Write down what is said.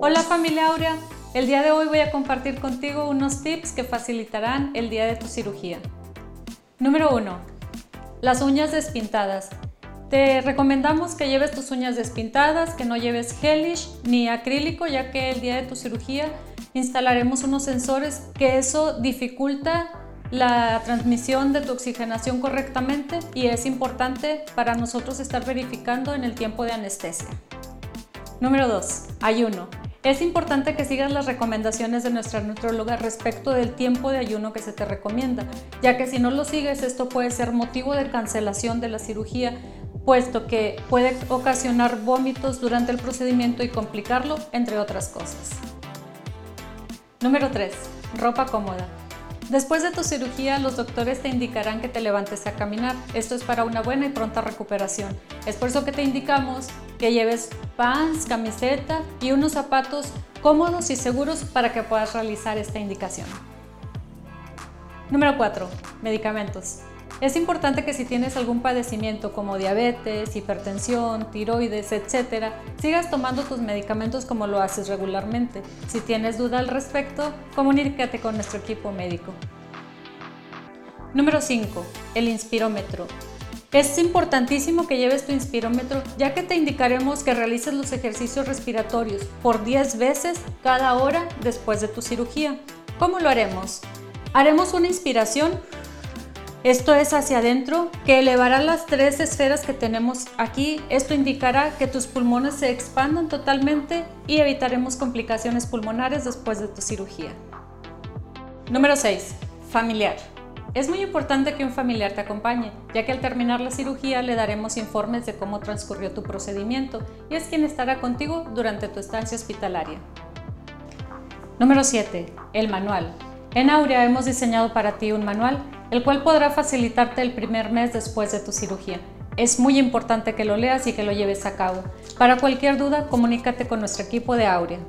Hola familia Aurea, el día de hoy voy a compartir contigo unos tips que facilitarán el día de tu cirugía. Número 1. Las uñas despintadas. Te recomendamos que lleves tus uñas despintadas, que no lleves gelish ni acrílico, ya que el día de tu cirugía instalaremos unos sensores que eso dificulta la transmisión de tu oxigenación correctamente y es importante para nosotros estar verificando en el tiempo de anestesia. Número 2. Ayuno. Es importante que sigas las recomendaciones de nuestra nutróloga respecto del tiempo de ayuno que se te recomienda, ya que si no lo sigues esto puede ser motivo de cancelación de la cirugía, puesto que puede ocasionar vómitos durante el procedimiento y complicarlo, entre otras cosas. Número 3. Ropa cómoda. Después de tu cirugía, los doctores te indicarán que te levantes a caminar. Esto es para una buena y pronta recuperación. Es por eso que te indicamos que lleves pants, camiseta y unos zapatos cómodos y seguros para que puedas realizar esta indicación. Número 4. Medicamentos. Es importante que si tienes algún padecimiento como diabetes, hipertensión, tiroides, etc., sigas tomando tus medicamentos como lo haces regularmente. Si tienes duda al respecto, comunícate con nuestro equipo médico. Número 5. El inspirómetro. Es importantísimo que lleves tu inspirómetro ya que te indicaremos que realices los ejercicios respiratorios por 10 veces cada hora después de tu cirugía. ¿Cómo lo haremos? Haremos una inspiración esto es hacia adentro, que elevará las tres esferas que tenemos aquí. Esto indicará que tus pulmones se expandan totalmente y evitaremos complicaciones pulmonares después de tu cirugía. Número 6. Familiar. Es muy importante que un familiar te acompañe, ya que al terminar la cirugía le daremos informes de cómo transcurrió tu procedimiento y es quien estará contigo durante tu estancia hospitalaria. Número 7. El manual. En Aurea hemos diseñado para ti un manual el cual podrá facilitarte el primer mes después de tu cirugía. Es muy importante que lo leas y que lo lleves a cabo. Para cualquier duda, comunícate con nuestro equipo de Aurea.